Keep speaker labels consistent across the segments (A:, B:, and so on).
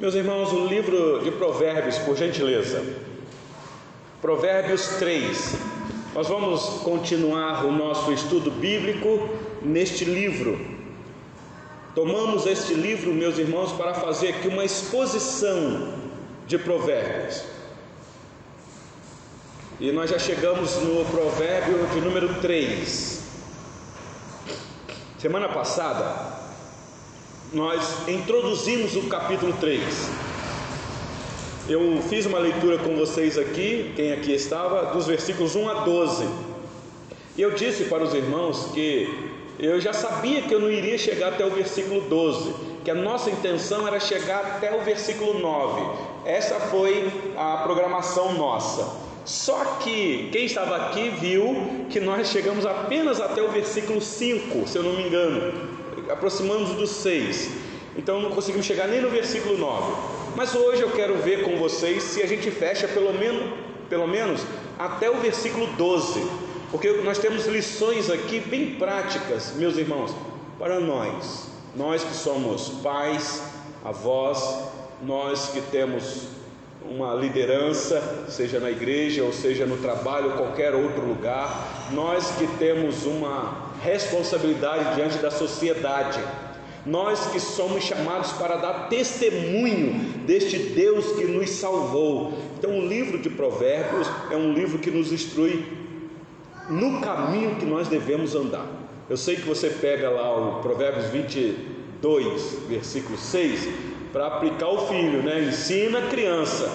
A: Meus irmãos, o livro de Provérbios, por gentileza. Provérbios 3. Nós vamos continuar o nosso estudo bíblico neste livro. Tomamos este livro, meus irmãos, para fazer aqui uma exposição de Provérbios. E nós já chegamos no provérbio de número 3. Semana passada, nós introduzimos o capítulo 3. Eu fiz uma leitura com vocês aqui, quem aqui estava, dos versículos 1 a 12. E eu disse para os irmãos que eu já sabia que eu não iria chegar até o versículo 12, que a nossa intenção era chegar até o versículo 9. Essa foi a programação nossa. Só que quem estava aqui viu que nós chegamos apenas até o versículo 5, se eu não me engano, aproximamos dos 6. Então não conseguimos chegar nem no versículo 9. Mas hoje eu quero ver com vocês se a gente fecha pelo menos, pelo menos até o versículo 12, porque nós temos lições aqui bem práticas, meus irmãos, para nós, nós que somos pais, avós, nós que temos uma liderança, seja na igreja ou seja no trabalho ou qualquer outro lugar, nós que temos uma responsabilidade diante da sociedade, nós que somos chamados para dar testemunho deste Deus que nos salvou. Então, o livro de Provérbios é um livro que nos instrui no caminho que nós devemos andar. Eu sei que você pega lá o Provérbios 22, versículo 6, para aplicar o filho, né? Ensina a criança.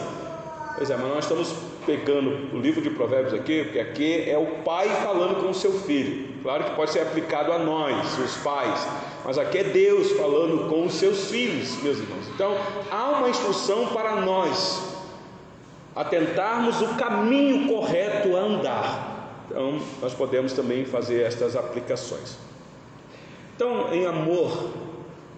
A: Pois é, mas nós estamos pegando o livro de Provérbios aqui, porque aqui é o pai falando com o seu filho. Claro que pode ser aplicado a nós, os pais, mas aqui é Deus falando com os seus filhos, meus irmãos. Então, há uma instrução para nós a tentarmos o caminho correto a andar. Então, nós podemos também fazer estas aplicações. Então, em amor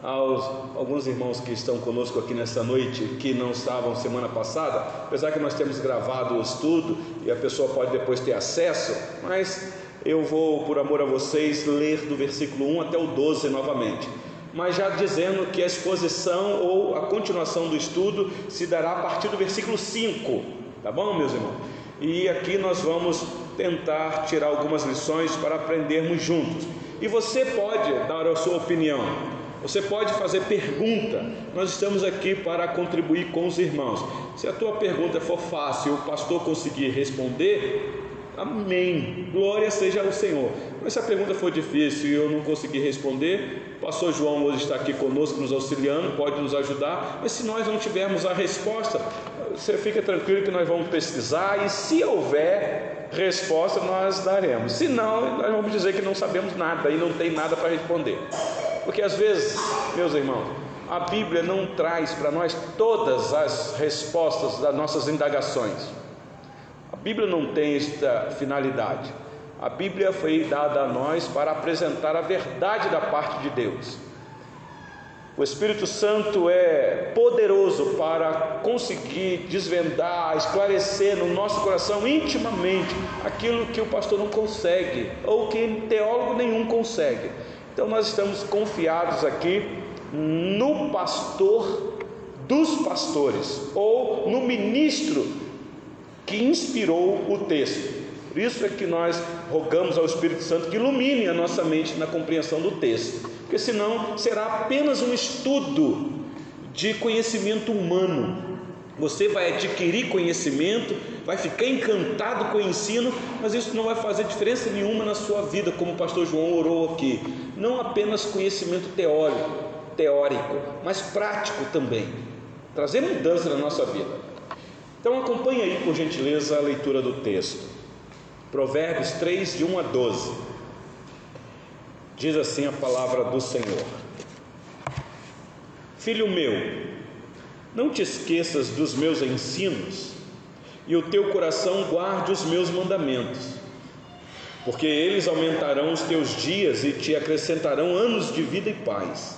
A: aos alguns irmãos que estão conosco aqui nessa noite, que não estavam semana passada, apesar que nós temos gravado o estudo e a pessoa pode depois ter acesso, mas eu vou, por amor a vocês, ler do versículo 1 até o 12 novamente. Mas já dizendo que a exposição ou a continuação do estudo se dará a partir do versículo 5, tá bom, meus irmãos? E aqui nós vamos tentar tirar algumas lições para aprendermos juntos. E você pode dar a sua opinião, você pode fazer pergunta, nós estamos aqui para contribuir com os irmãos. Se a tua pergunta for fácil o pastor conseguir responder, amém, glória seja ao Senhor. Mas se a pergunta for difícil e eu não conseguir responder, o pastor João hoje está aqui conosco, nos auxiliando, pode nos ajudar. Mas se nós não tivermos a resposta, você fica tranquilo que nós vamos pesquisar e se houver resposta, nós daremos. Se não, nós vamos dizer que não sabemos nada e não tem nada para responder. Porque às vezes, meus irmãos, a Bíblia não traz para nós todas as respostas das nossas indagações. Bíblia não tem esta finalidade. A Bíblia foi dada a nós para apresentar a verdade da parte de Deus. O Espírito Santo é poderoso para conseguir desvendar, esclarecer no nosso coração intimamente aquilo que o pastor não consegue, ou que teólogo nenhum consegue. Então nós estamos confiados aqui no pastor dos pastores ou no ministro que inspirou o texto. Por isso é que nós rogamos ao Espírito Santo que ilumine a nossa mente na compreensão do texto, porque senão será apenas um estudo de conhecimento humano, você vai adquirir conhecimento, vai ficar encantado com o ensino, mas isso não vai fazer diferença nenhuma na sua vida, como o pastor João orou aqui. Não apenas conhecimento teórico, teórico, mas prático também. Trazer mudança na nossa vida. Então acompanhe aí, por gentileza, a leitura do texto. Provérbios 3, de 1 a 12. Diz assim a palavra do Senhor: Filho meu, não te esqueças dos meus ensinos, e o teu coração guarde os meus mandamentos, porque eles aumentarão os teus dias e te acrescentarão anos de vida e paz.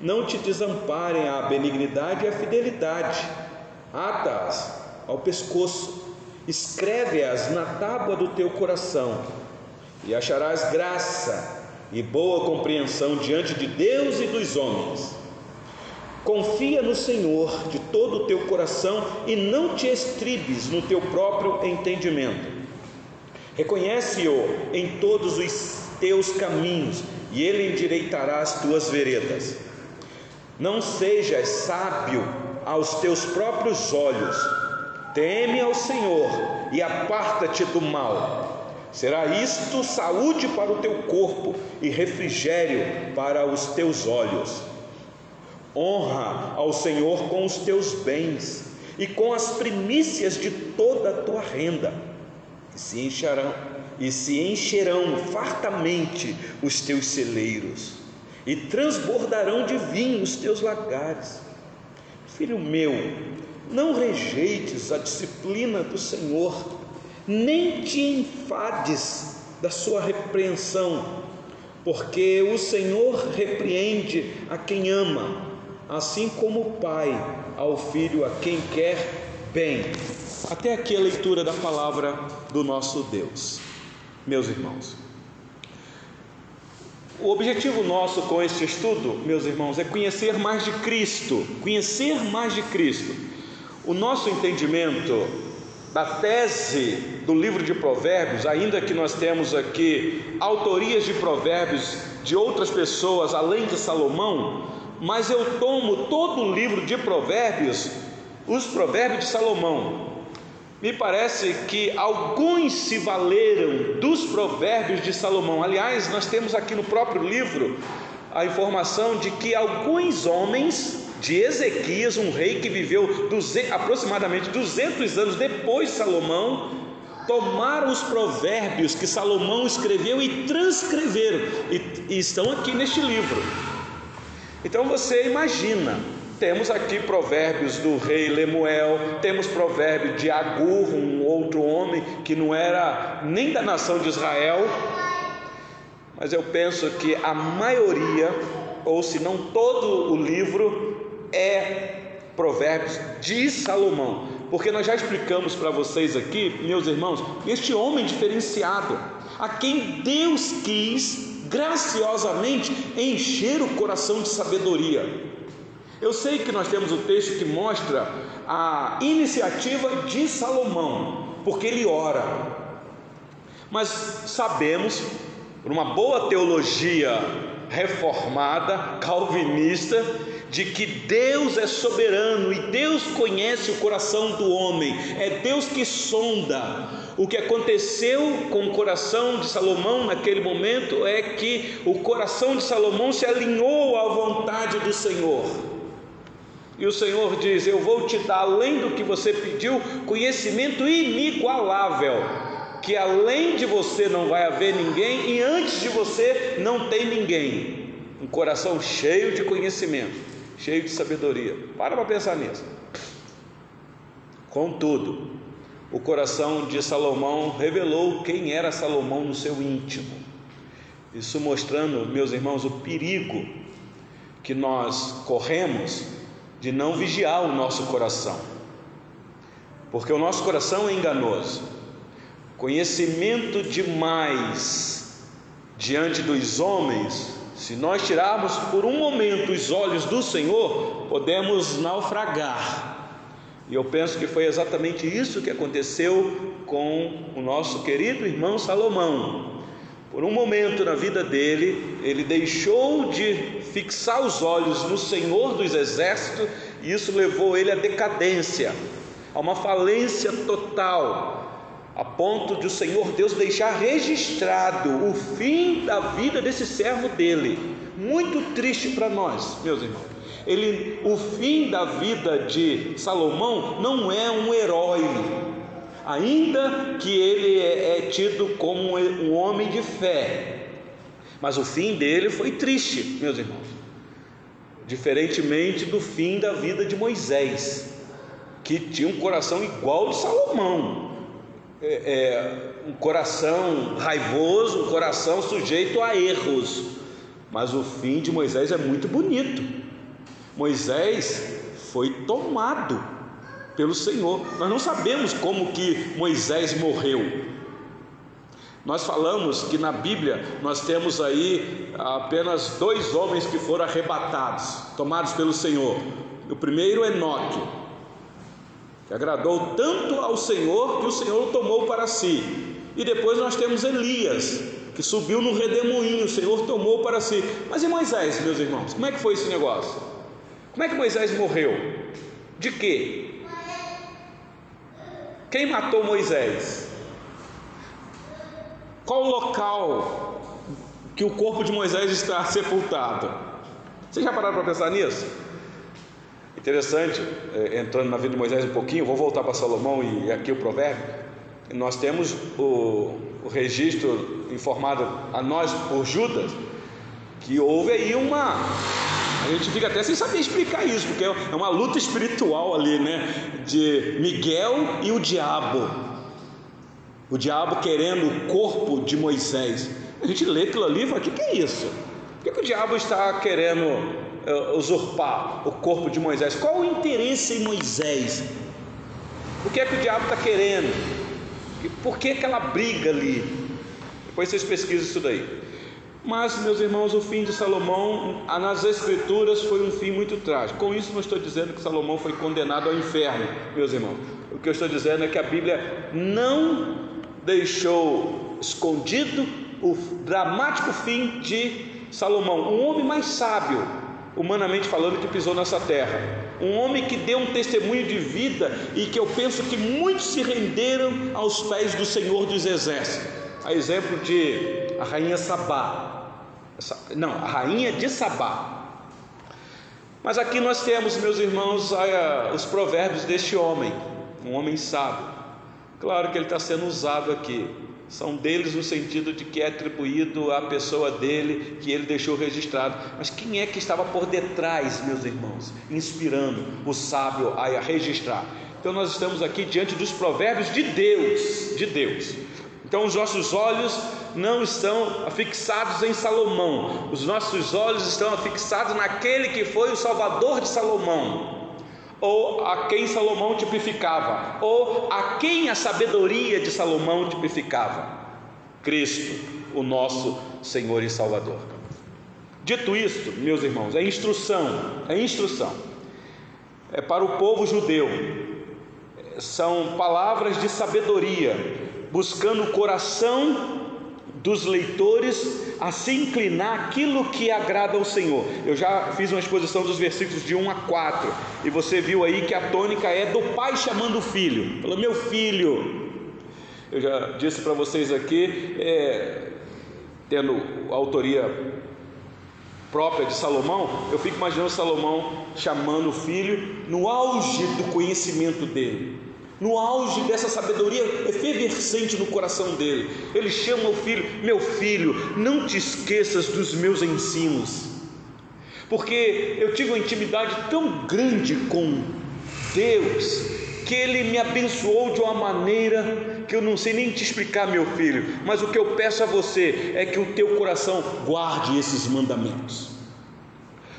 A: Não te desamparem a benignidade e a fidelidade, ata-as ao pescoço, escreve-as na tábua do teu coração, e acharás graça e boa compreensão diante de Deus e dos homens Confia no Senhor de todo o teu coração e não te estribes no teu próprio entendimento. Reconhece-o em todos os teus caminhos e ele endireitará as tuas veredas. Não sejas sábio aos teus próprios olhos, teme ao Senhor e aparta-te do mal. Será isto saúde para o teu corpo e refrigério para os teus olhos. Honra ao Senhor com os teus bens e com as primícias de toda a tua renda, e se encherão, e se encherão fartamente os teus celeiros, e transbordarão de vinho os teus lagares. Filho meu, não rejeites a disciplina do Senhor, nem te enfades da sua repreensão, porque o Senhor repreende a quem ama assim como o Pai ao Filho a quem quer bem. Até aqui a leitura da palavra do nosso Deus. Meus irmãos, o objetivo nosso com este estudo, meus irmãos, é conhecer mais de Cristo, conhecer mais de Cristo. O nosso entendimento da tese do livro de Provérbios, ainda que nós temos aqui autorias de provérbios de outras pessoas além de Salomão, mas eu tomo todo o livro de Provérbios, os Provérbios de Salomão. Me parece que alguns se valeram dos Provérbios de Salomão. Aliás, nós temos aqui no próprio livro a informação de que alguns homens de Ezequias, um rei que viveu 200, aproximadamente 200 anos depois de Salomão, tomaram os provérbios que Salomão escreveu e transcreveram, e, e estão aqui neste livro. Então você imagina, temos aqui provérbios do rei Lemuel, temos provérbios de Agur, um outro homem que não era nem da nação de Israel, mas eu penso que a maioria, ou se não todo o livro, é provérbios de Salomão, porque nós já explicamos para vocês aqui, meus irmãos, este homem diferenciado, a quem Deus quis graciosamente encher o coração de sabedoria. Eu sei que nós temos o texto que mostra a iniciativa de Salomão, porque ele ora. Mas sabemos, por uma boa teologia reformada, calvinista, de que Deus é soberano e Deus conhece o coração do homem, é Deus que sonda. O que aconteceu com o coração de Salomão naquele momento é que o coração de Salomão se alinhou à vontade do Senhor. E o Senhor diz: Eu vou te dar, além do que você pediu, conhecimento inigualável, que além de você não vai haver ninguém e antes de você não tem ninguém. Um coração cheio de conhecimento cheio de sabedoria. Para para pensar nisso. Contudo, o coração de Salomão revelou quem era Salomão no seu íntimo. Isso mostrando, meus irmãos, o perigo que nós corremos de não vigiar o nosso coração. Porque o nosso coração é enganoso. Conhecimento demais diante dos homens se nós tirarmos por um momento os olhos do Senhor, podemos naufragar. E eu penso que foi exatamente isso que aconteceu com o nosso querido irmão Salomão. Por um momento na vida dele, ele deixou de fixar os olhos no Senhor dos exércitos, e isso levou ele à decadência, a uma falência total a ponto de o Senhor Deus deixar registrado o fim da vida desse servo dele. Muito triste para nós, meus irmãos. Ele, o fim da vida de Salomão não é um herói, ainda que ele é, é tido como um homem de fé, mas o fim dele foi triste, meus irmãos. Diferentemente do fim da vida de Moisés, que tinha um coração igual de Salomão, é, é, um coração raivoso, um coração sujeito a erros. Mas o fim de Moisés é muito bonito. Moisés foi tomado pelo Senhor. Nós não sabemos como que Moisés morreu. Nós falamos que na Bíblia nós temos aí apenas dois homens que foram arrebatados, tomados pelo Senhor. O primeiro é Enoque, que agradou tanto ao Senhor que o Senhor o tomou para si. E depois nós temos Elias, que subiu no redemoinho, o Senhor tomou para si. Mas e Moisés, meus irmãos? Como é que foi esse negócio? Como é que Moisés morreu? De quê? Quem matou Moisés? Qual o local que o corpo de Moisés está sepultado? Vocês já pararam para pensar nisso? Interessante, é, entrando na vida de Moisés um pouquinho, vou voltar para Salomão e aqui o provérbio. Nós temos o, o registro informado a nós por Judas, que houve aí uma. A gente fica até sem saber explicar isso, porque é uma luta espiritual ali, né? De Miguel e o diabo. O diabo querendo o corpo de Moisés. A gente lê aquilo ali e fala: o que, que é isso? Por que, que o diabo está querendo uh, usurpar o corpo de Moisés? Qual o interesse em Moisés? O que é que o diabo está querendo? Por que aquela briga ali? Depois vocês pesquisam isso daí. Mas, meus irmãos, o fim de Salomão, nas Escrituras, foi um fim muito trágico. Com isso, não estou dizendo que Salomão foi condenado ao inferno, meus irmãos. O que eu estou dizendo é que a Bíblia não deixou escondido o dramático fim de Salomão, um homem mais sábio, humanamente falando, que pisou nessa terra. Um homem que deu um testemunho de vida e que eu penso que muitos se renderam aos pés do Senhor dos Exércitos. A exemplo de a rainha Sabá, não, a rainha de Sabá. Mas aqui nós temos, meus irmãos, os provérbios deste homem, um homem sábio. Claro que ele está sendo usado aqui. São deles no sentido de que é atribuído à pessoa dele, que ele deixou registrado. Mas quem é que estava por detrás, meus irmãos, inspirando o sábio a registrar? Então nós estamos aqui diante dos provérbios de Deus, de Deus. Então os nossos olhos não estão fixados em Salomão, os nossos olhos estão fixados naquele que foi o Salvador de Salomão, ou a quem Salomão tipificava, ou a quem a sabedoria de Salomão tipificava: Cristo, o nosso Senhor e Salvador. Dito isto, meus irmãos, é instrução, é instrução, é para o povo judeu, são palavras de sabedoria, buscando o coração dos leitores a se inclinar aquilo que agrada ao Senhor. Eu já fiz uma exposição dos versículos de 1 a 4 e você viu aí que a tônica é do pai chamando o filho. Falou, meu filho. Eu já disse para vocês aqui, é, tendo autoria própria de Salomão, eu fico imaginando Salomão chamando o filho no auge do conhecimento dele no auge dessa sabedoria efervescente no coração dele. Ele chama o filho: Meu filho, não te esqueças dos meus ensinos, porque eu tive uma intimidade tão grande com Deus, que Ele me abençoou de uma maneira que eu não sei nem te explicar, meu filho, mas o que eu peço a você é que o teu coração guarde esses mandamentos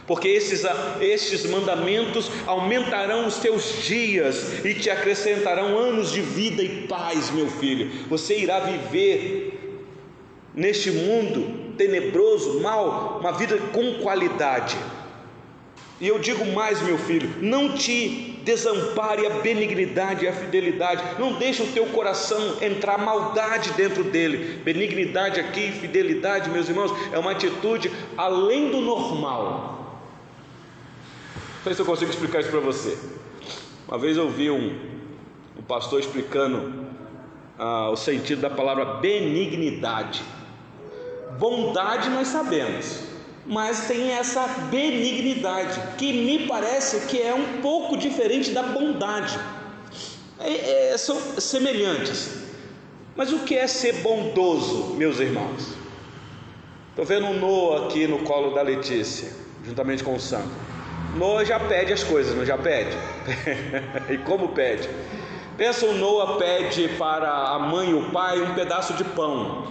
A: porque esses, estes mandamentos aumentarão os teus dias e te acrescentarão anos de vida e paz, meu filho. Você irá viver neste mundo tenebroso, mal, uma vida com qualidade. E eu digo mais, meu filho, não te desampare a benignidade e a fidelidade, não deixe o teu coração entrar maldade dentro dele. Benignidade aqui, fidelidade, meus irmãos, é uma atitude além do normal não sei se eu consigo explicar isso para você. Uma vez eu vi um, um pastor explicando ah, o sentido da palavra benignidade. Bondade nós sabemos, mas tem essa benignidade que me parece que é um pouco diferente da bondade. É, é, são semelhantes. Mas o que é ser bondoso, meus irmãos? Estou vendo um Noah aqui no colo da Letícia, juntamente com o Santo. Noah já pede as coisas, não já pede? e como pede? Pensa o Noah pede para a mãe e o pai um pedaço de pão.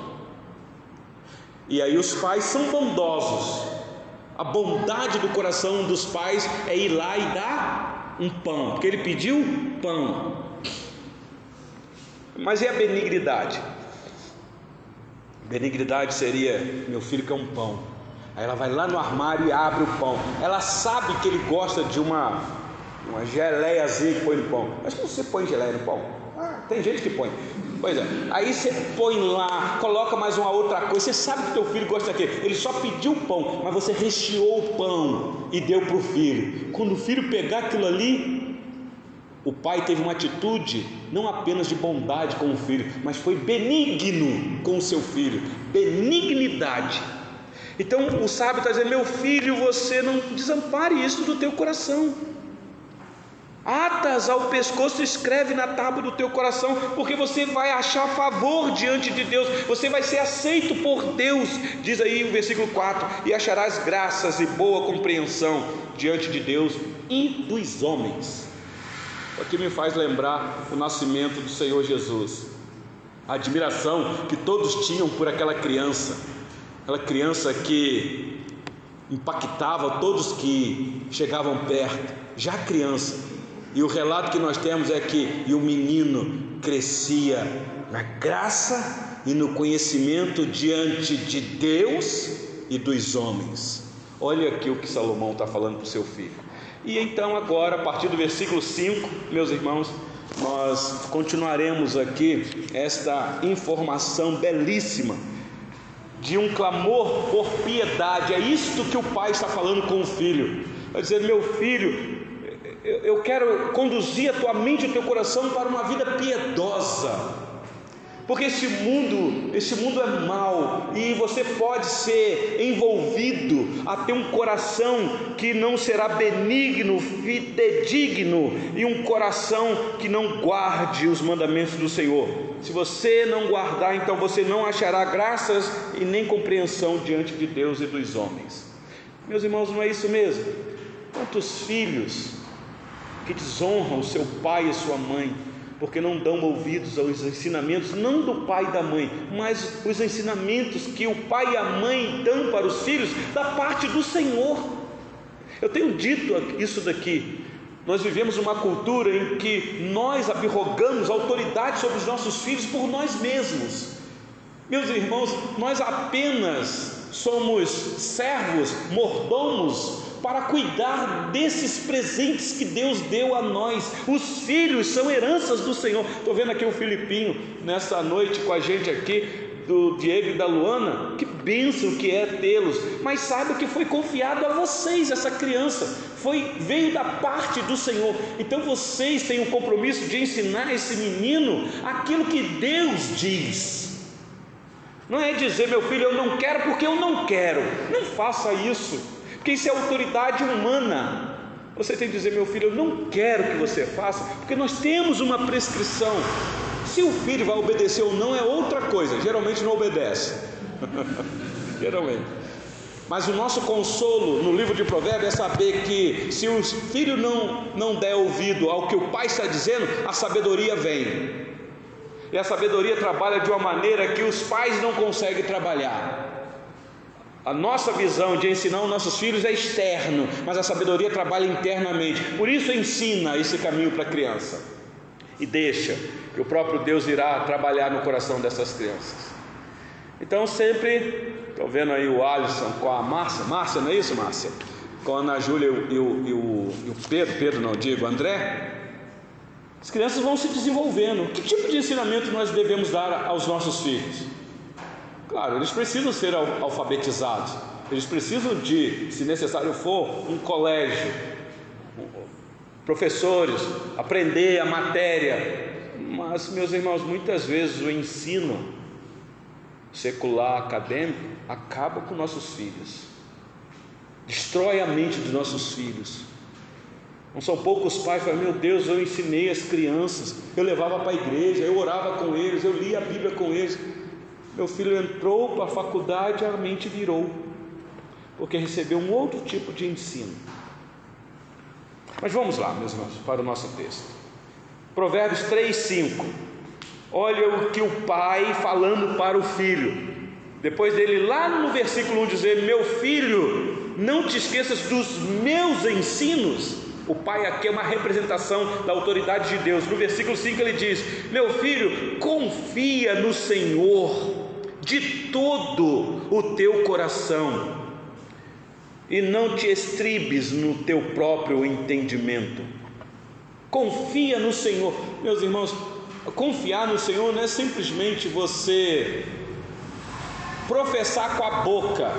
A: E aí os pais são bondosos. A bondade do coração dos pais é ir lá e dar um pão, porque ele pediu pão. Mas e a benignidade? Benignidade seria: meu filho quer um pão. Aí ela vai lá no armário e abre o pão. Ela sabe que ele gosta de uma, uma geleiazinha que põe no pão. Mas como você põe geleia no pão? Ah, tem gente que põe. Pois é. Aí você põe lá, coloca mais uma outra coisa. Você sabe que teu filho gosta daquilo. Ele só pediu o pão, mas você recheou o pão e deu para o filho. Quando o filho pegar aquilo ali, o pai teve uma atitude não apenas de bondade com o filho, mas foi benigno com o seu filho. Benignidade. Então o sábio está dizendo: meu filho, você não desampare isso do teu coração. Atas ao pescoço, escreve na tábua do teu coração, porque você vai achar favor diante de Deus, você vai ser aceito por Deus, diz aí o versículo 4: e acharás graças e boa compreensão diante de Deus e dos homens. O que me faz lembrar o nascimento do Senhor Jesus, a admiração que todos tinham por aquela criança, aquela criança que impactava todos que chegavam perto, já criança e o relato que nós temos é que e o menino crescia na graça e no conhecimento diante de Deus e dos homens. Olha aqui o que Salomão está falando para o seu filho. E então, agora, a partir do versículo 5, meus irmãos, nós continuaremos aqui esta informação belíssima de um clamor por piedade. É isto que o pai está falando com o filho. Vai dizer: Meu filho, eu quero conduzir a tua mente e o teu coração para uma vida piedosa. Porque esse mundo, esse mundo é mau e você pode ser envolvido a ter um coração que não será benigno, fidedigno e um coração que não guarde os mandamentos do Senhor. Se você não guardar, então você não achará graças e nem compreensão diante de Deus e dos homens. Meus irmãos, não é isso mesmo? Quantos filhos que desonram seu pai e sua mãe, porque não dão ouvidos aos ensinamentos, não do pai e da mãe, mas os ensinamentos que o pai e a mãe dão para os filhos da parte do Senhor. Eu tenho dito isso daqui. Nós vivemos uma cultura em que nós abrogamos autoridade sobre os nossos filhos por nós mesmos. Meus irmãos, nós apenas somos servos, mordomos para cuidar desses presentes que Deus deu a nós. Os filhos são heranças do Senhor. Estou vendo aqui o Filipinho nessa noite com a gente aqui, do Diego e da Luana. Que bênção que é tê-los. Mas saiba que foi confiado a vocês essa criança. Foi veio da parte do Senhor. Então vocês têm o compromisso de ensinar esse menino aquilo que Deus diz. Não é dizer, meu filho, eu não quero porque eu não quero. Não faça isso porque isso é autoridade humana. Você tem que dizer, meu filho, eu não quero que você faça, porque nós temos uma prescrição. Se o filho vai obedecer ou não é outra coisa, geralmente não obedece. geralmente. Mas o nosso consolo no livro de Provérbios é saber que se o filho não, não der ouvido ao que o pai está dizendo, a sabedoria vem. E a sabedoria trabalha de uma maneira que os pais não conseguem trabalhar. A nossa visão de ensinar os nossos filhos é externo, mas a sabedoria trabalha internamente. Por isso ensina esse caminho para a criança. E deixa que o próprio Deus irá trabalhar no coração dessas crianças. Então sempre, estou vendo aí o Alisson com a Márcia, Márcia, não é isso, Márcia? Com a Ana Júlia e o, e o, e o Pedro, Pedro não digo, André. As crianças vão se desenvolvendo. Que tipo de ensinamento nós devemos dar aos nossos filhos? Claro, eles precisam ser alfabetizados, eles precisam de, se necessário for, um colégio, professores, aprender a matéria. Mas, meus irmãos, muitas vezes o ensino secular, acadêmico, acaba com nossos filhos, destrói a mente dos nossos filhos. Não são poucos pais que falam, meu Deus, eu ensinei as crianças, eu levava para a igreja, eu orava com eles, eu lia a Bíblia com eles. Meu filho entrou para a faculdade, a mente virou, porque recebeu um outro tipo de ensino. Mas vamos lá, meus irmãos, para o nosso texto. Provérbios 3, 5. Olha o que o pai falando para o filho. Depois dele, lá no versículo 1, dizer: Meu filho, não te esqueças dos meus ensinos. O pai aqui é uma representação da autoridade de Deus. No versículo 5 ele diz: Meu filho, confia no Senhor de todo o teu coração, e não te estribes no teu próprio entendimento. Confia no Senhor, meus irmãos. Confiar no Senhor não é simplesmente você professar com a boca,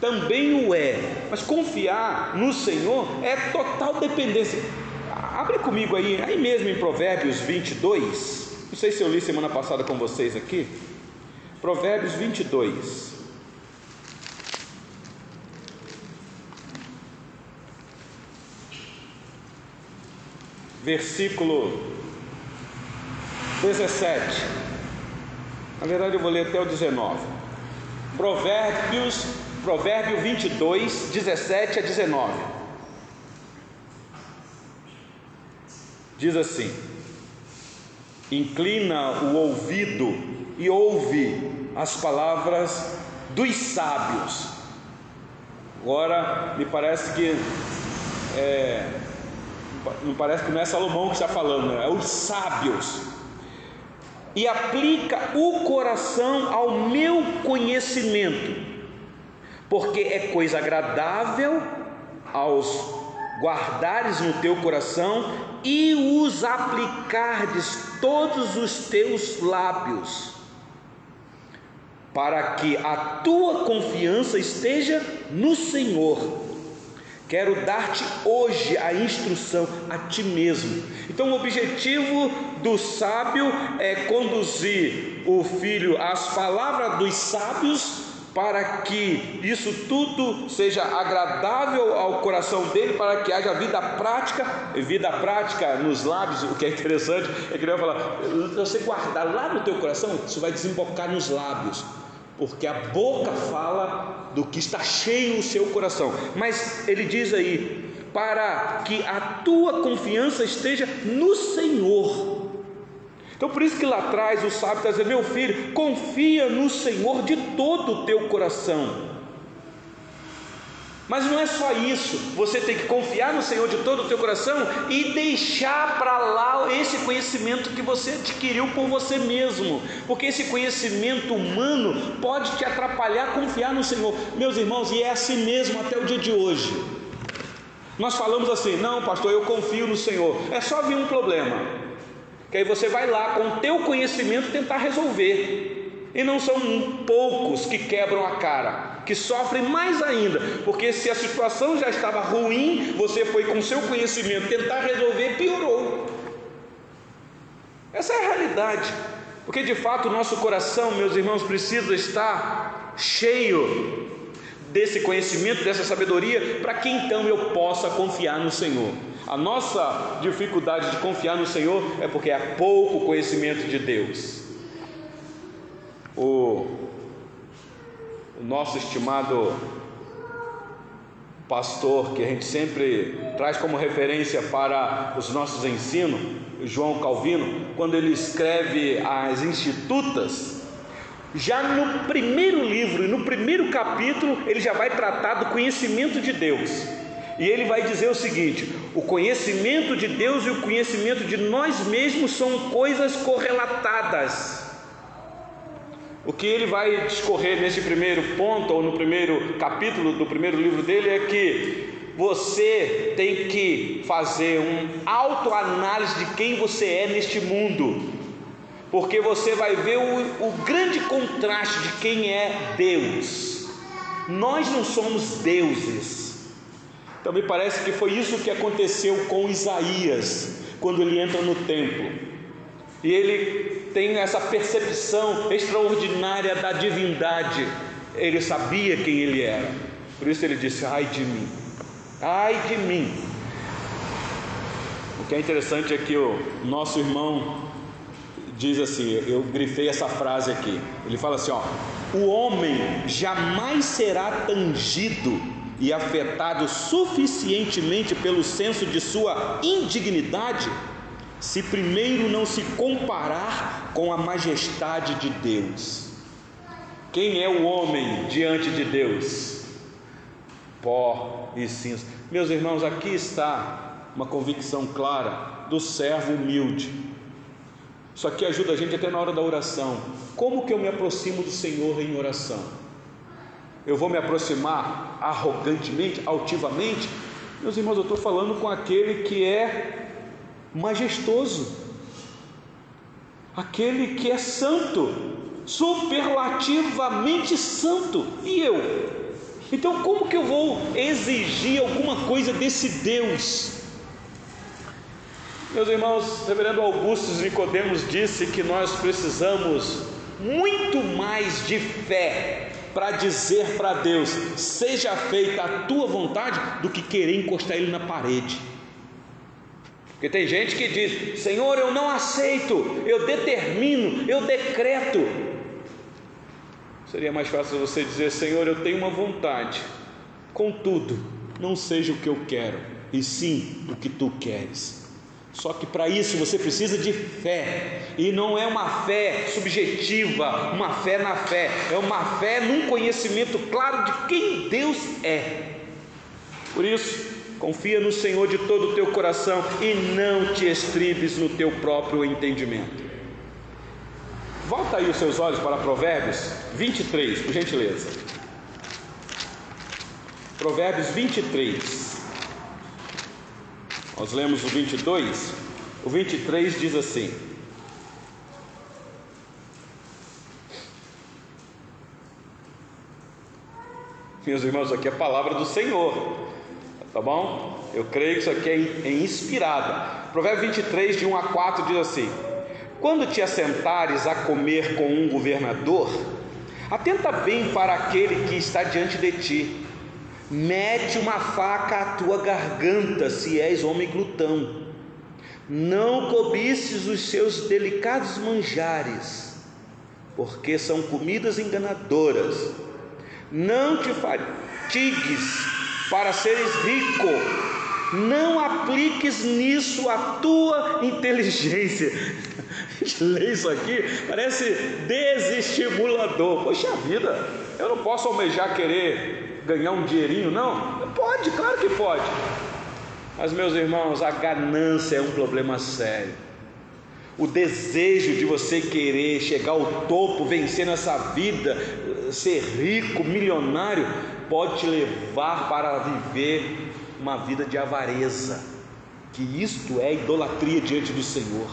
A: também o é, mas confiar no Senhor é total dependência. Abre comigo aí, aí mesmo em Provérbios 22. Não sei se eu li semana passada com vocês aqui. Provérbios 22. Versículo 17. Na verdade, eu vou ler até o 19. Provérbios, Provérbio 22, 17 a 19. Diz assim: Inclina o ouvido e ouve as palavras dos sábios. Agora, me parece que é, me parece que não é Salomão que está falando, é os sábios. E aplica o coração ao meu conhecimento, porque é coisa agradável aos guardares no teu coração e os aplicardes todos os teus lábios, para que a tua confiança esteja no Senhor. Quero dar-te hoje a instrução a ti mesmo. Então, o objetivo do sábio é conduzir o filho às palavras dos sábios para que isso tudo seja agradável ao coração dele, para que haja vida prática, vida prática nos lábios, o que é interessante, é que ele vai falar, você guardar lá no teu coração, isso vai desembocar nos lábios, porque a boca fala do que está cheio o seu coração, mas ele diz aí, para que a tua confiança esteja no Senhor, então por isso que lá atrás o sábio está dizendo: meu filho, confia no Senhor de todo o teu coração. Mas não é só isso, você tem que confiar no Senhor de todo o teu coração e deixar para lá esse conhecimento que você adquiriu por você mesmo, porque esse conhecimento humano pode te atrapalhar confiar no Senhor, meus irmãos, e é assim mesmo até o dia de hoje. Nós falamos assim: não, pastor, eu confio no Senhor, é só vir um problema, que aí você vai lá com o teu conhecimento tentar resolver. E não são poucos que quebram a cara, que sofrem mais ainda, porque se a situação já estava ruim, você foi com seu conhecimento tentar resolver, piorou. Essa é a realidade. Porque de fato o nosso coração, meus irmãos, precisa estar cheio desse conhecimento, dessa sabedoria, para que então eu possa confiar no Senhor. A nossa dificuldade de confiar no Senhor é porque há pouco conhecimento de Deus. O, o nosso estimado pastor, que a gente sempre traz como referência para os nossos ensinos, João Calvino, quando ele escreve as Institutas, já no primeiro livro e no primeiro capítulo, ele já vai tratar do conhecimento de Deus. E ele vai dizer o seguinte: o conhecimento de Deus e o conhecimento de nós mesmos são coisas correlatadas. O que ele vai discorrer nesse primeiro ponto, ou no primeiro capítulo do primeiro livro dele, é que você tem que fazer um autoanálise de quem você é neste mundo, porque você vai ver o, o grande contraste de quem é Deus. Nós não somos deuses, então me parece que foi isso que aconteceu com Isaías, quando ele entra no templo. E ele tem essa percepção extraordinária da divindade. Ele sabia quem ele era. Por isso ele disse: Ai de mim, ai de mim. O que é interessante é que o nosso irmão diz assim: eu grifei essa frase aqui. Ele fala assim: ó, o homem jamais será tangido e afetado suficientemente pelo senso de sua indignidade, se primeiro não se comparar com a majestade de Deus. Quem é o homem diante de Deus? Pó e cinza. Meus irmãos, aqui está uma convicção clara do servo humilde. Isso aqui ajuda a gente até na hora da oração. Como que eu me aproximo do Senhor em oração? Eu vou me aproximar arrogantemente, altivamente? Meus irmãos, eu estou falando com aquele que é majestoso, aquele que é santo, superlativamente santo, e eu? Então, como que eu vou exigir alguma coisa desse Deus? Meus irmãos, reverendo Augusto Nicodemos disse que nós precisamos muito mais de fé para dizer para Deus: seja feita a tua vontade, do que querer encostar ele na parede. Porque tem gente que diz: Senhor, eu não aceito, eu determino, eu decreto. Seria mais fácil você dizer: Senhor, eu tenho uma vontade, contudo, não seja o que eu quero, e sim o que tu queres. Só que para isso você precisa de fé, e não é uma fé subjetiva, uma fé na fé, é uma fé num conhecimento claro de quem Deus é. Por isso, confia no Senhor de todo o teu coração e não te estribes no teu próprio entendimento. Volta aí os seus olhos para Provérbios 23, por gentileza. Provérbios 23. Nós lemos o 22, o 23 diz assim: Meus irmãos, aqui é a palavra do Senhor, tá bom? Eu creio que isso aqui é, é inspirada. Provérbio 23, de 1 a 4 diz assim: Quando te assentares a comer com um governador, atenta bem para aquele que está diante de ti Mete uma faca à tua garganta, se és homem glutão. Não cobices os seus delicados manjares, porque são comidas enganadoras. Não te fatigues para seres rico. Não apliques nisso a tua inteligência. A gente lê isso aqui, parece desestimulador. Poxa vida, eu não posso almejar querer ganhar um dinheirinho, não? Pode, claro que pode. Mas, meus irmãos, a ganância é um problema sério. O desejo de você querer chegar ao topo, vencer nessa vida, ser rico, milionário, pode te levar para viver uma vida de avareza, que isto é idolatria diante do Senhor.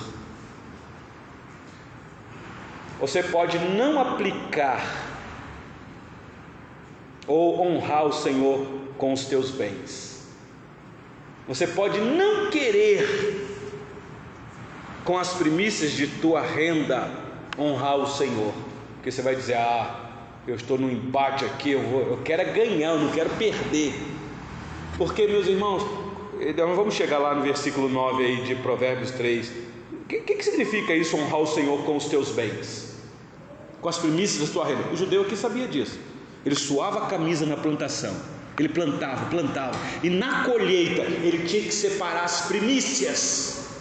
A: Você pode não aplicar ou honrar o Senhor com os teus bens. Você pode não querer, com as primícias de tua renda, honrar o Senhor, porque você vai dizer: Ah, eu estou no empate aqui, eu, vou, eu quero é ganhar, eu não quero perder. Porque, meus irmãos, vamos chegar lá no versículo 9 aí de Provérbios 3. O que, que, que significa isso, honrar o Senhor com os teus bens? Com as primícias da tua renda? O judeu aqui sabia disso. Ele suava a camisa na plantação. Ele plantava, plantava. E na colheita ele tinha que separar as primícias.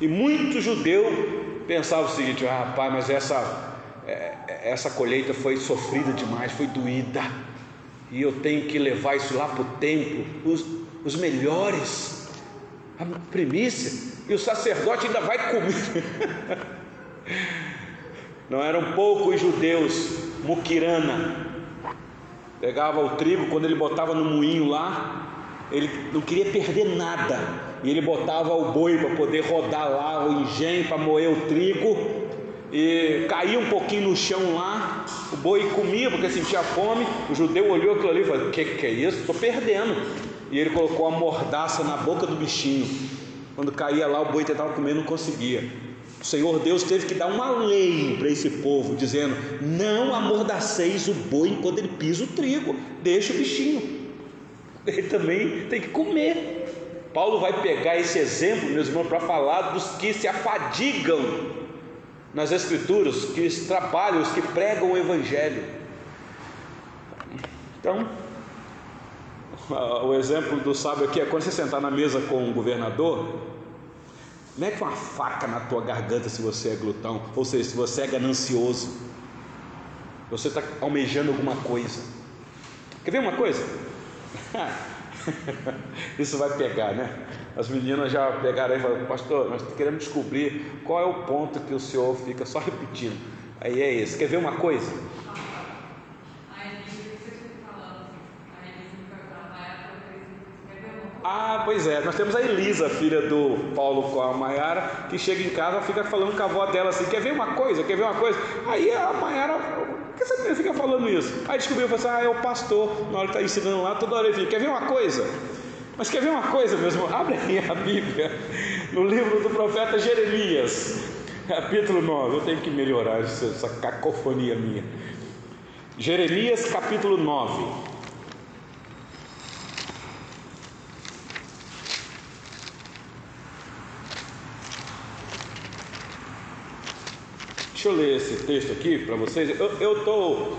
A: E muito judeu pensava o seguinte: ah, rapaz, mas essa, é, essa colheita foi sofrida demais, foi doída. E eu tenho que levar isso lá para o templo, os, os melhores, a primícia. E o sacerdote ainda vai comer. Não eram poucos judeus, muquirana, pegava o trigo, quando ele botava no moinho lá, ele não queria perder nada, e ele botava o boi para poder rodar lá, o engenho para moer o trigo, e caía um pouquinho no chão lá, o boi comia porque sentia fome, o judeu olhou aquilo ali e falou: O que, que é isso? Estou perdendo. E ele colocou a mordaça na boca do bichinho. Quando caía lá, o boi tentava comer, não conseguia. O Senhor Deus teve que dar uma lei para esse povo, dizendo: não amordaceis o boi enquanto ele pisa o trigo, deixa o bichinho, ele também tem que comer. Paulo vai pegar esse exemplo, meus irmãos, para falar dos que se afadigam nas Escrituras, que trabalham, os que pregam o Evangelho. Então, o exemplo do sábio aqui é quando você sentar na mesa com um governador, Mete uma faca na tua garganta se você é glutão, ou seja, se você é ganancioso. Você está almejando alguma coisa. Quer ver uma coisa? Isso vai pegar, né? As meninas já pegaram e falaram, pastor, nós queremos descobrir qual é o ponto que o senhor fica só repetindo. Aí é esse. Quer ver uma coisa? Ah, pois é, nós temos a Elisa, filha do Paulo com a Maiara, que chega em casa fica falando com a avó dela assim: quer ver uma coisa? Quer ver uma coisa? Aí a Maiara, por que essa menina fica falando isso? Aí descobriu, falou assim: ah, é o pastor, na hora que está ensinando lá, toda hora ele fica: quer ver uma coisa? Mas quer ver uma coisa, meu irmão? Abre aí a Bíblia, no livro do profeta Jeremias, capítulo 9. Eu tenho que melhorar essa cacofonia minha. Jeremias, capítulo 9. Deixa eu ler esse texto aqui para vocês. Eu estou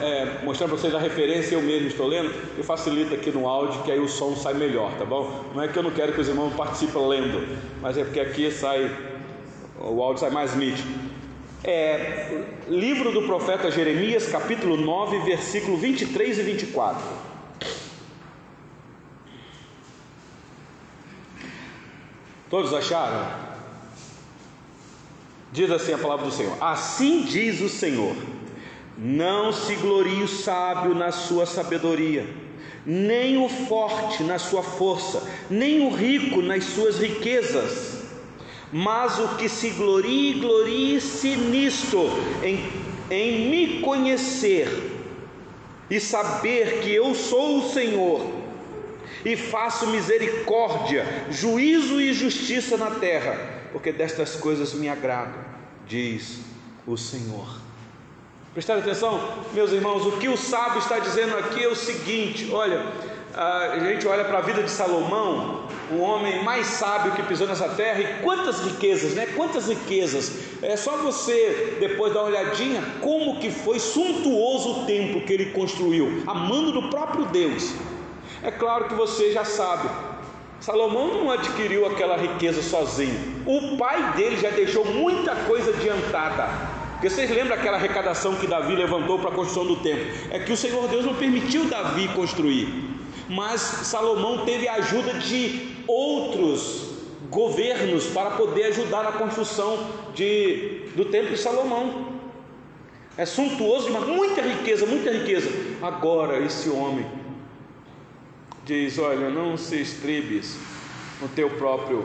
A: é, mostrando para vocês a referência, eu mesmo estou lendo, e facilita aqui no áudio, que aí o som sai melhor, tá bom? Não é que eu não quero que os irmãos participem lendo, mas é porque aqui sai, o áudio sai mais nítido. É, livro do profeta Jeremias, capítulo 9, versículo 23 e 24. Todos acharam? Diz assim a palavra do Senhor: Assim diz o Senhor: Não se glorie o sábio na sua sabedoria, nem o forte na sua força, nem o rico nas suas riquezas, mas o que se glorie, glorie-se nisto, em, em me conhecer e saber que eu sou o Senhor e faço misericórdia, juízo e justiça na terra porque destas coisas me agrado, diz o Senhor. Prestaram atenção, meus irmãos, o que o sábio está dizendo aqui é o seguinte: olha, a gente olha para a vida de Salomão, um homem mais sábio que pisou nessa terra, e quantas riquezas, né? Quantas riquezas. É só você depois dar uma olhadinha como que foi suntuoso o templo que ele construiu, amando do próprio Deus. É claro que você já sabe, Salomão não adquiriu aquela riqueza sozinho. O pai dele já deixou muita coisa adiantada. Porque vocês lembram aquela arrecadação que Davi levantou para a construção do templo? É que o Senhor Deus não permitiu Davi construir. Mas Salomão teve a ajuda de outros governos para poder ajudar na construção de, do templo de Salomão. É suntuoso, mas muita riqueza, muita riqueza. Agora esse homem diz: Olha, não se estribes no teu próprio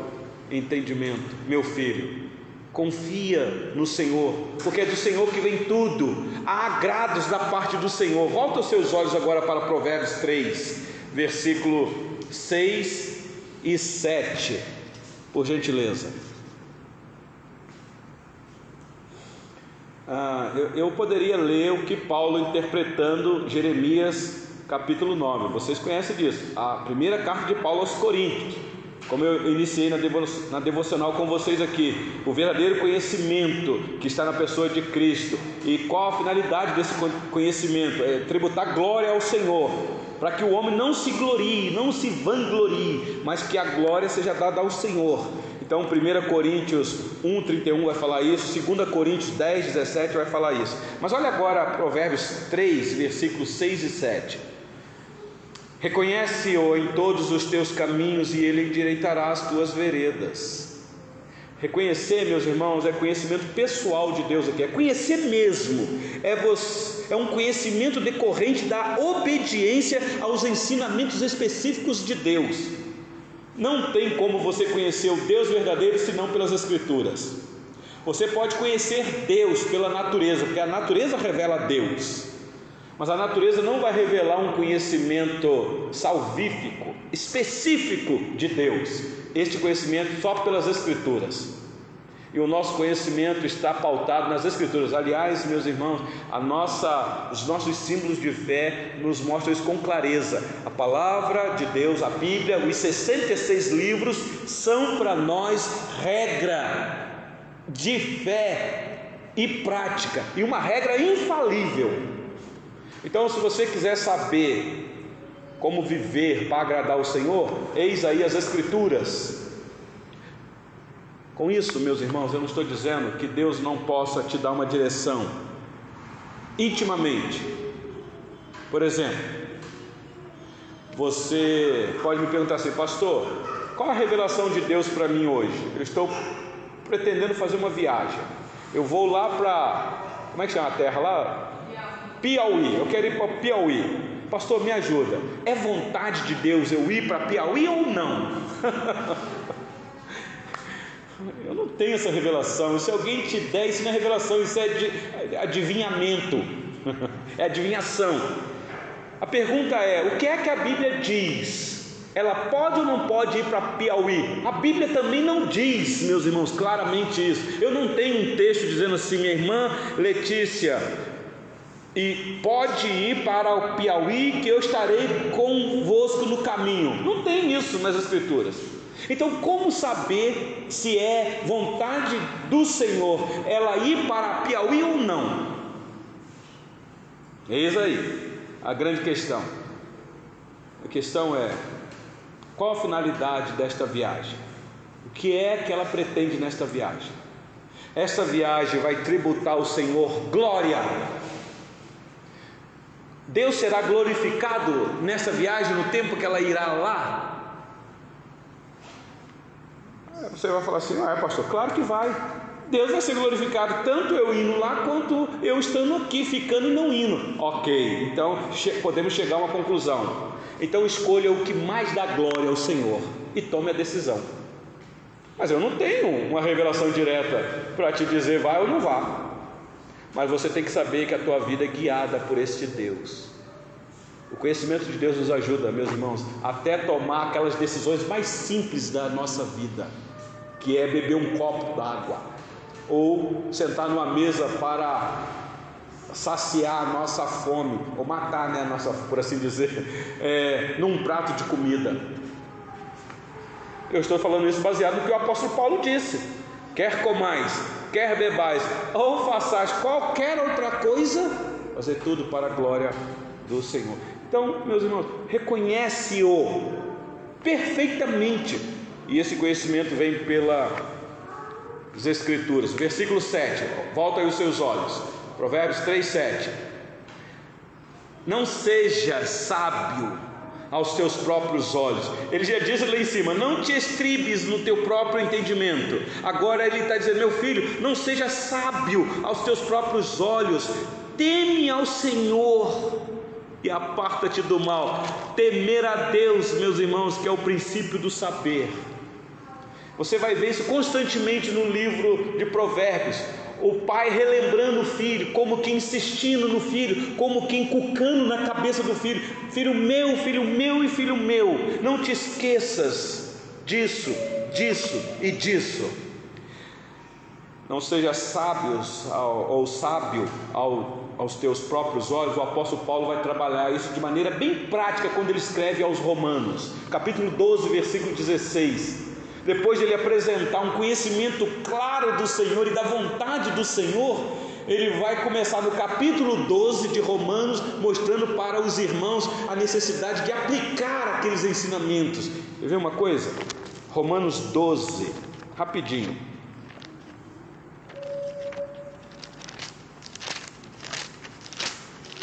A: entendimento, meu filho. Confia no Senhor, porque é do Senhor que vem tudo. Há agrados da parte do Senhor. Volta os seus olhos agora para Provérbios 3, versículo 6 e 7, por gentileza. Ah, eu, eu poderia ler o que Paulo interpretando Jeremias capítulo 9. Vocês conhecem disso. A primeira carta de Paulo aos Coríntios. Como eu iniciei na devocional com vocês aqui, o verdadeiro conhecimento que está na pessoa de Cristo. E qual a finalidade desse conhecimento? É tributar glória ao Senhor, para que o homem não se glorie, não se vanglorie, mas que a glória seja dada ao Senhor. Então, 1 Coríntios 1,31 vai falar isso, 2 Coríntios 10, 17 vai falar isso. Mas olha agora Provérbios 3, versículos 6 e 7. Reconhece-o em todos os teus caminhos e ele endireitará as tuas veredas. Reconhecer, meus irmãos, é conhecimento pessoal de Deus aqui, é conhecer mesmo, é, você, é um conhecimento decorrente da obediência aos ensinamentos específicos de Deus. Não tem como você conhecer o Deus verdadeiro senão pelas Escrituras. Você pode conhecer Deus pela natureza, porque a natureza revela Deus. Mas a natureza não vai revelar um conhecimento salvífico, específico de Deus. Este conhecimento só pelas Escrituras. E o nosso conhecimento está pautado nas Escrituras. Aliás, meus irmãos, a nossa, os nossos símbolos de fé nos mostram isso com clareza. A palavra de Deus, a Bíblia, os 66 livros são para nós regra de fé e prática, e uma regra infalível. Então, se você quiser saber como viver para agradar o Senhor, eis aí as Escrituras. Com isso, meus irmãos, eu não estou dizendo que Deus não possa te dar uma direção intimamente. Por exemplo, Você pode me perguntar assim, pastor, qual a revelação de Deus para mim hoje? Eu estou pretendendo fazer uma viagem. Eu vou lá para. Como é que chama a terra lá? Piauí. Eu quero ir para Piauí. Pastor, me ajuda. É vontade de Deus eu ir para Piauí ou não? eu não tenho essa revelação. Se alguém te der, isso não é revelação, isso é adivinhamento, é adivinhação. A pergunta é: o que é que a Bíblia diz? Ela pode ou não pode ir para Piauí? A Bíblia também não diz, meus irmãos, claramente isso. Eu não tenho um texto dizendo assim, minha irmã Letícia, e pode ir para o Piauí que eu estarei convosco no caminho. Não tem isso nas Escrituras. Então, como saber se é vontade do Senhor ela ir para Piauí ou não? Eis aí a grande questão. A questão é: qual a finalidade desta viagem? O que é que ela pretende nesta viagem? Esta viagem vai tributar ao Senhor glória Deus será glorificado nessa viagem, no tempo que ela irá lá? Você vai falar assim: ah, é pastor, claro que vai. Deus vai ser glorificado tanto eu indo lá quanto eu estando aqui, ficando e não indo. Ok, então podemos chegar a uma conclusão. Então escolha o que mais dá glória ao Senhor e tome a decisão. Mas eu não tenho uma revelação direta para te dizer vai ou não vá. Mas você tem que saber que a tua vida é guiada por este Deus. O conhecimento de Deus nos ajuda, meus irmãos, até tomar aquelas decisões mais simples da nossa vida, que é beber um copo d'água, ou sentar numa mesa para saciar a nossa fome, ou matar, né, a nossa, por assim dizer, é, num prato de comida. Eu estou falando isso baseado no que o apóstolo Paulo disse: quer comais, quer bebais, ou façais qualquer outra coisa, fazer tudo para a glória do Senhor. Então, meus irmãos, reconhece-o perfeitamente, e esse conhecimento vem pelas Escrituras. Versículo 7, volta aí os seus olhos, Provérbios 3, 7. Não seja sábio aos teus próprios olhos. Ele já disse lá em cima: não te estribes no teu próprio entendimento. Agora ele está dizendo: meu filho, não seja sábio aos teus próprios olhos, teme ao Senhor e aparta-te do mal. Temer a Deus, meus irmãos, que é o princípio do saber. Você vai ver isso constantemente no livro de Provérbios o pai relembrando o filho, como que insistindo no filho, como que encucando na cabeça do filho: Filho meu, filho meu e filho meu, não te esqueças disso, disso e disso. Não seja sábios ou sábio ao, aos teus próprios olhos. O apóstolo Paulo vai trabalhar isso de maneira bem prática quando ele escreve aos Romanos, capítulo 12, versículo 16 depois de ele apresentar um conhecimento claro do Senhor e da vontade do Senhor, ele vai começar no capítulo 12 de Romanos, mostrando para os irmãos a necessidade de aplicar aqueles ensinamentos. Quer ver uma coisa? Romanos 12, rapidinho.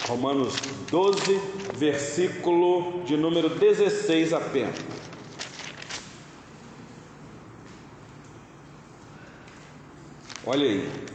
A: Romanos 12, versículo de número 16 apenas. Olha aí.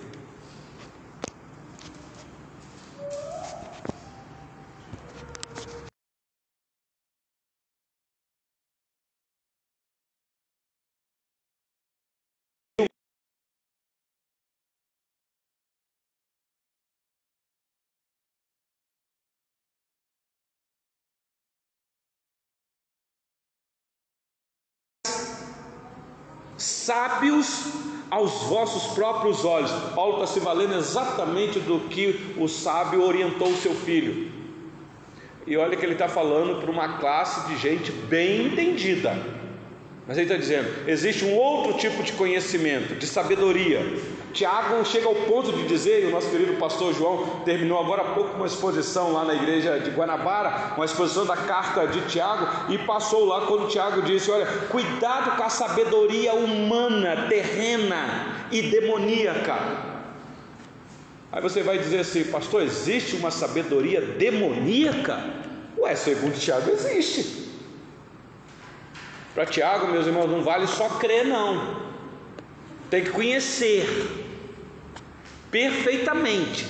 A: sábios aos vossos próprios olhos. Paulo está se valendo exatamente do que o sábio orientou o seu filho. E olha que ele está falando para uma classe de gente bem entendida. Mas ele está dizendo: existe um outro tipo de conhecimento, de sabedoria. Tiago chega ao ponto de dizer, e o nosso querido pastor João terminou agora há pouco uma exposição lá na igreja de Guanabara, uma exposição da carta de Tiago, e passou lá quando Tiago disse: Olha, cuidado com a sabedoria humana, terrena e demoníaca. Aí você vai dizer assim, pastor, existe uma sabedoria demoníaca? Ué, segundo Tiago existe. Para Tiago, meus irmãos, não vale só crer, não. Tem que conhecer perfeitamente.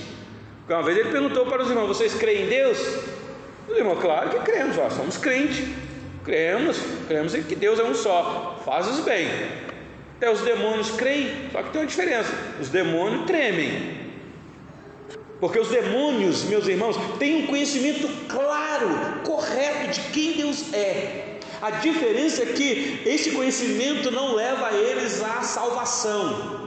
A: Uma vez ele perguntou para os irmãos: Vocês creem em Deus? Os irmãos, claro que cremos, ó, somos crentes. Cremos, cremos em que Deus é um só. Fazes bem. Até os demônios creem, só que tem uma diferença: os demônios tremem. Porque os demônios, meus irmãos, têm um conhecimento claro, correto de quem Deus é. A diferença é que esse conhecimento não leva eles à salvação.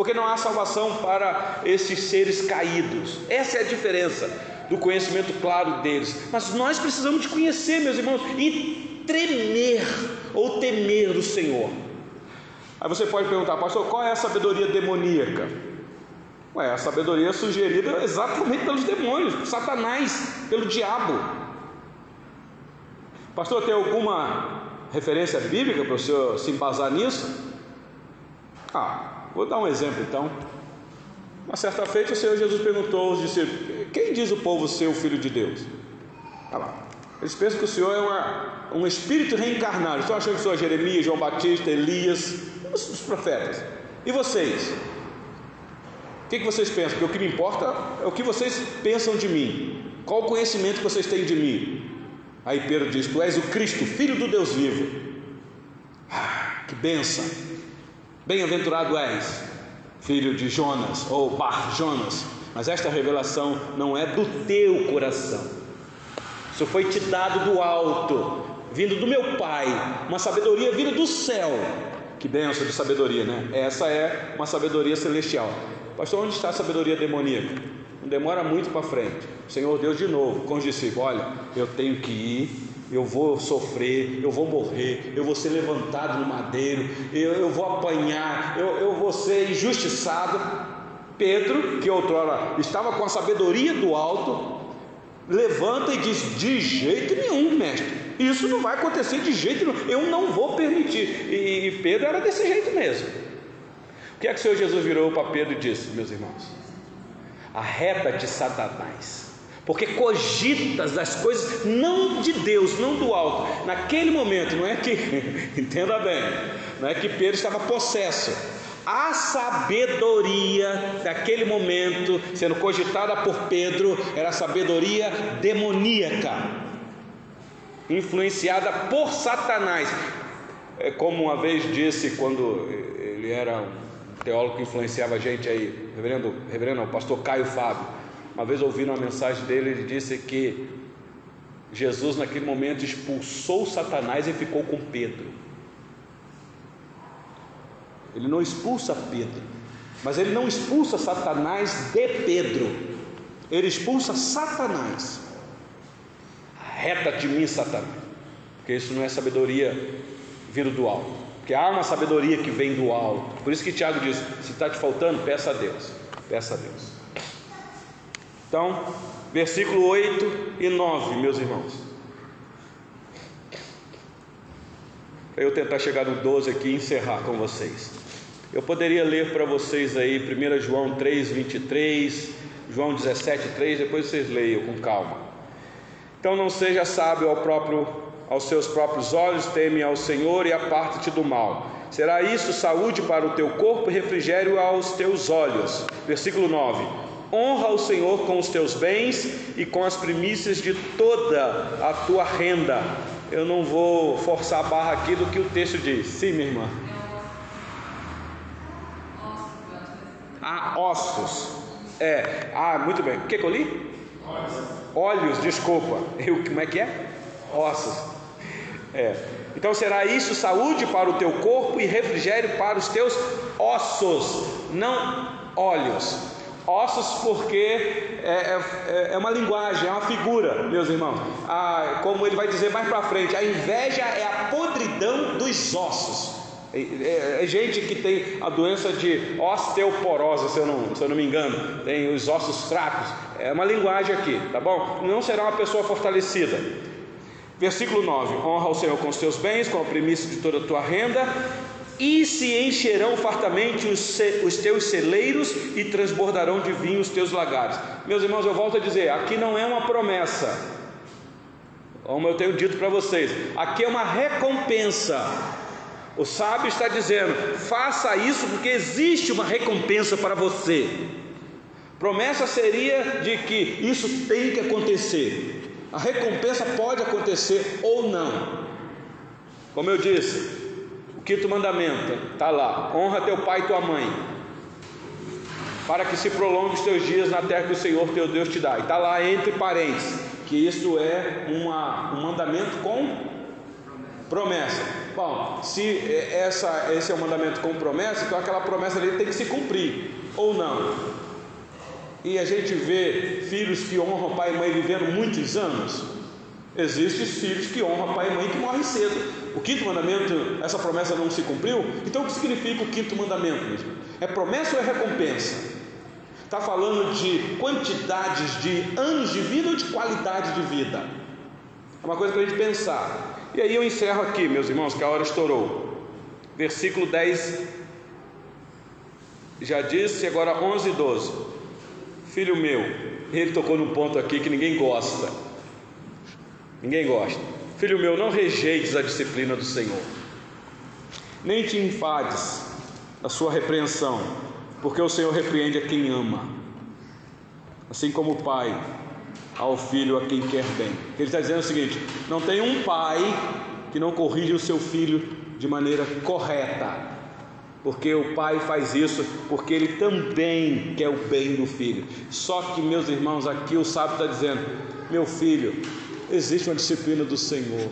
A: Porque não há salvação para esses seres caídos. Essa é a diferença do conhecimento claro deles. Mas nós precisamos de conhecer, meus irmãos, e tremer ou temer do Senhor. Aí você pode perguntar, pastor, qual é a sabedoria demoníaca? Ué, a sabedoria é sugerida exatamente pelos demônios, por Satanás, pelo diabo. Pastor, tem alguma referência bíblica para o senhor se embasar nisso? Ah, vou dar um exemplo então. Uma certa feita o Senhor Jesus perguntou aos discípulos: Quem diz o povo ser o filho de Deus? Olha lá. Eles pensam que o Senhor é uma, um espírito reencarnado. Estão achando que o Senhor é Jeremias, João Batista, Elias, os, os profetas. E vocês? O que, que vocês pensam? Porque o que me importa é o que vocês pensam de mim. Qual o conhecimento que vocês têm de mim? Aí Pedro diz: Tu és o Cristo, filho do Deus vivo. Ah, que benção! Bem-aventurado és filho de Jonas ou Bar Jonas, mas esta revelação não é do teu coração. Isso foi te dado do alto, vindo do meu Pai, uma sabedoria vinda do céu. Que benção de sabedoria, né? Essa é uma sabedoria celestial. Pastor, onde está a sabedoria demoníaca? Não demora muito para frente. O Senhor Deus de novo com os discípulos: Olha, eu tenho que ir eu vou sofrer, eu vou morrer, eu vou ser levantado no madeiro, eu, eu vou apanhar, eu, eu vou ser injustiçado. Pedro, que outrora estava com a sabedoria do alto, levanta e diz: De jeito nenhum, mestre, isso não vai acontecer de jeito nenhum, eu não vou permitir. E, e Pedro era desse jeito mesmo. O que é que o Senhor Jesus virou para Pedro e disse, meus irmãos? Arreta de Satanás porque cogitas das coisas não de Deus, não do alto. Naquele momento, não é que, entenda bem, não é que Pedro estava possesso. A sabedoria daquele momento, sendo cogitada por Pedro, era sabedoria demoníaca, influenciada por Satanás. É como uma vez disse, quando ele era um teólogo que influenciava a gente aí, reverendo, reverendo, o pastor Caio Fábio uma vez ouvindo uma mensagem dele, ele disse que Jesus naquele momento expulsou Satanás e ficou com Pedro. Ele não expulsa Pedro, mas ele não expulsa Satanás de Pedro. Ele expulsa Satanás. Reta de mim, Satanás. Porque isso não é sabedoria vindo do alto. Porque há uma sabedoria que vem do alto. Por isso que Tiago diz: se está te faltando, peça a Deus. Peça a Deus. Então, versículo 8 e 9, meus irmãos. Para eu tentar chegar no 12 aqui e encerrar com vocês. Eu poderia ler para vocês aí 1 João 3, 23, João 17, 3, depois vocês leiam com calma. Então não seja sábio ao próprio, aos seus próprios olhos, teme ao Senhor e aparte-te do mal. Será isso saúde para o teu corpo e refrigério aos teus olhos. Versículo 9 honra o Senhor com os teus bens e com as primícias de toda a tua renda. Eu não vou forçar a barra aqui do que o texto diz. Sim, minha irmã. Ah, ossos. É. Ah, muito bem. O que, que eu li? Olhos, desculpa. Eu, como é que é? Ossos. É. Então será isso saúde para o teu corpo e refrigério para os teus ossos, não olhos. Ossos, porque é, é, é, uma linguagem, é uma figura, meus irmãos. Ah, como ele vai dizer mais para frente, a inveja é a podridão dos ossos. É, é, gente que tem a doença de osteoporose, se eu, não, se eu não me engano, tem os ossos fracos. É uma linguagem aqui, tá bom? Não será uma pessoa fortalecida. Versículo 9: Honra o Senhor com os teus bens, com a primícia de toda a tua renda, e se encherão fartamente os, os teus celeiros e transbordarão de vinho os teus lagares. Meus irmãos, eu volto a dizer: aqui não é uma promessa Como eu tenho dito para vocês, aqui é uma recompensa. O sábio está dizendo: faça isso porque existe uma recompensa para você. Promessa seria de que isso tem que acontecer. A recompensa pode acontecer ou não. Como eu disse, quinto mandamento está lá: honra teu pai e tua mãe, para que se prolongue os teus dias na terra que o Senhor teu Deus te dá. E está lá entre parênteses que isso é uma, um mandamento com promessa. Bom, se essa, esse é um mandamento com promessa, então aquela promessa ali tem que se cumprir, ou não. E a gente vê filhos que honram pai e mãe vivendo muitos anos. Existem filhos que honram pai e mãe que morrem cedo. O quinto mandamento, essa promessa não se cumpriu. Então o que significa o quinto mandamento? É promessa ou é recompensa? Está falando de quantidades de anos de vida ou de qualidade de vida? É uma coisa para a gente pensar. E aí eu encerro aqui, meus irmãos, que a hora estourou. Versículo 10 já disse, agora 11 e 12. Filho meu, ele tocou num ponto aqui que ninguém gosta. Ninguém gosta. Filho meu, não rejeites a disciplina do Senhor, nem te enfades a sua repreensão porque o Senhor repreende a quem ama, assim como o pai ao filho a quem quer bem. Ele está dizendo o seguinte: não tem um pai que não corrige o seu filho de maneira correta, porque o pai faz isso porque ele também quer o bem do filho. Só que, meus irmãos, aqui o sábio está dizendo: meu filho, existe uma disciplina do Senhor.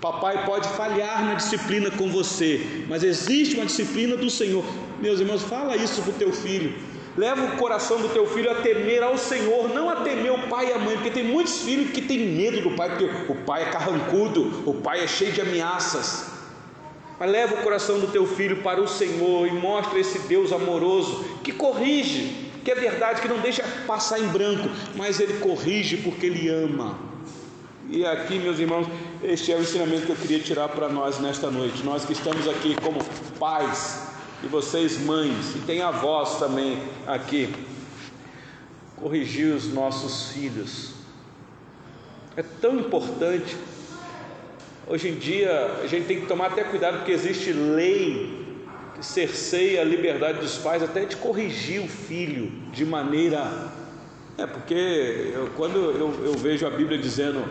A: Papai pode falhar na disciplina com você, mas existe uma disciplina do Senhor. Meus irmãos, fala isso para o teu filho. Leva o coração do teu filho a temer ao Senhor, não a temer o pai e a mãe, porque tem muitos filhos que têm medo do pai, porque o pai é carrancudo, o pai é cheio de ameaças. Mas leva o coração do teu filho para o Senhor e mostra esse Deus amoroso que corrige, que é verdade, que não deixa passar em branco, mas ele corrige porque ele ama. E aqui, meus irmãos, este é o ensinamento que eu queria tirar para nós nesta noite. Nós que estamos aqui como pais e vocês mães, e tem avós também aqui. Corrigir os nossos filhos. É tão importante. Hoje em dia a gente tem que tomar até cuidado porque existe lei cerceia a liberdade dos pais até de corrigir o filho de maneira é porque eu, quando eu, eu, vejo a Bíblia dizendo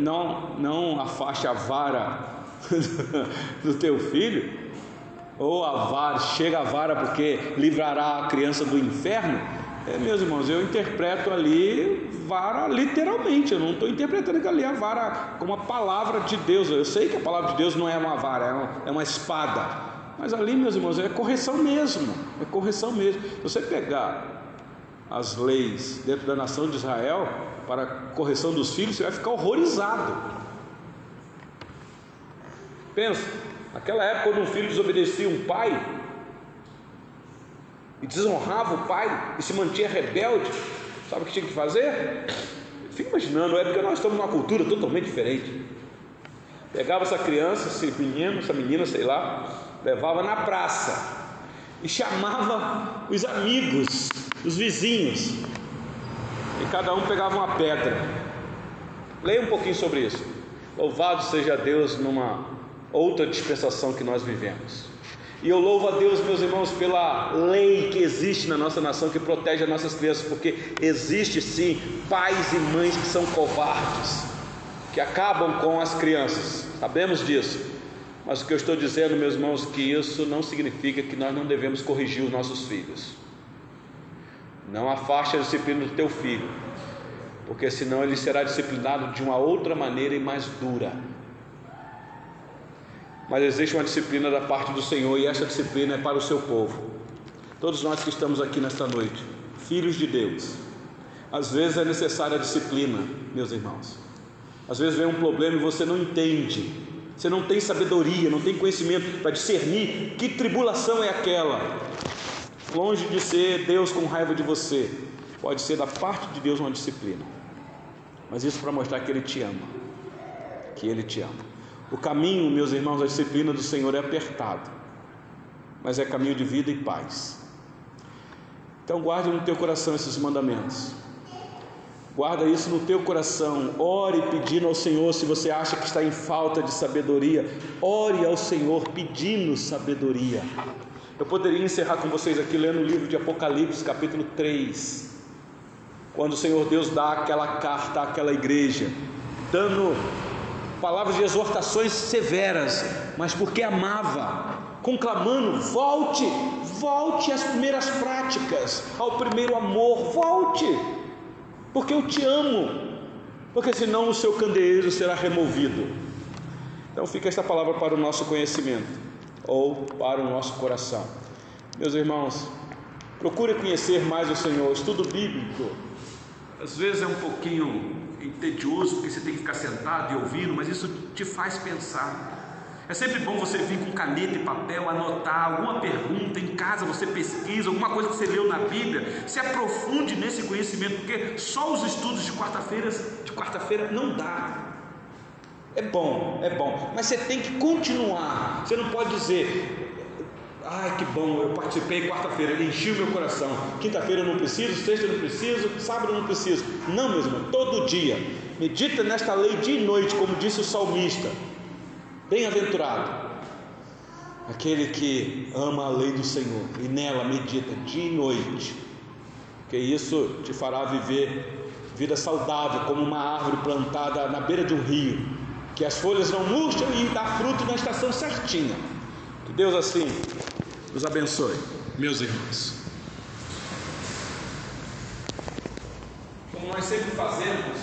A: não, não afaste a vara do teu filho, ou a vara, chega a vara porque livrará a criança do inferno. É, meus irmãos, eu interpreto ali vara literalmente, eu não estou interpretando que ali é a vara como a palavra de Deus. Eu sei que a palavra de Deus não é uma vara, é uma, é uma espada. Mas ali, meus irmãos, é correção mesmo. É correção mesmo. Se você pegar as leis dentro da nação de Israel para correção dos filhos, você vai ficar horrorizado. Pensa, naquela época, quando um filho desobedecia um pai e desonrava o pai e se mantinha rebelde, sabe o que tinha que fazer? Fica imaginando, é porque nós estamos numa cultura totalmente diferente. Pegava essa criança, esse menino, essa menina, sei lá, levava na praça e chamava os amigos, os vizinhos, e cada um pegava uma pedra. Leia um pouquinho sobre isso. Louvado seja Deus numa outra dispensação que nós vivemos. E eu louvo a Deus, meus irmãos, pela lei que existe na nossa nação que protege as nossas crianças, porque existe sim pais e mães que são covardes, que acabam com as crianças. Sabemos disso. Mas o que eu estou dizendo, meus irmãos, que isso não significa que nós não devemos corrigir os nossos filhos. Não afaste a disciplina do teu filho, porque senão ele será disciplinado de uma outra maneira e mais dura. Mas existe uma disciplina da parte do Senhor e essa disciplina é para o seu povo. Todos nós que estamos aqui nesta noite, filhos de Deus, às vezes é necessária a disciplina, meus irmãos. Às vezes vem um problema e você não entende, você não tem sabedoria, não tem conhecimento para discernir que tribulação é aquela. Longe de ser Deus com raiva de você, pode ser da parte de Deus uma disciplina. Mas isso para mostrar que Ele te ama. Que Ele te ama. O caminho, meus irmãos, da disciplina do Senhor é apertado, mas é caminho de vida e paz. Então guarde no teu coração esses mandamentos. Guarda isso no teu coração. Ore pedindo ao Senhor se você acha que está em falta de sabedoria. Ore ao Senhor pedindo sabedoria. Eu poderia encerrar com vocês aqui lendo o livro de Apocalipse, capítulo 3. Quando o Senhor Deus dá aquela carta àquela igreja, dando palavras de exortações severas, mas porque amava, conclamando: volte, volte às primeiras práticas, ao primeiro amor, volte porque eu te amo, porque senão o seu candeeiro será removido. Então fica esta palavra para o nosso conhecimento ou para o nosso coração. Meus irmãos, procure conhecer mais o Senhor. Estudo bíblico, às vezes é um pouquinho tedioso, porque você tem que ficar sentado e ouvindo, mas isso te faz pensar. É sempre bom você vir com caneta e papel, anotar alguma pergunta em casa, você pesquisa, alguma coisa que você leu na Bíblia, se aprofunde nesse conhecimento, porque só os estudos de quarta-feira de quarta-feira não dá. É bom, é bom, mas você tem que continuar. Você não pode dizer, ai que bom, eu participei quarta-feira, enchi o meu coração. Quinta-feira eu não preciso, sexta eu não preciso, sábado eu não preciso. Não, meu irmão, todo dia. Medita nesta lei dia e noite, como disse o salmista. Bem-aventurado aquele que ama a lei do Senhor e nela medita dia e noite, que isso te fará viver vida saudável, como uma árvore plantada na beira de um rio, que as folhas não murcham e dá fruto na estação certinha. Que Deus assim nos abençoe, meus irmãos. Como nós sempre fazemos,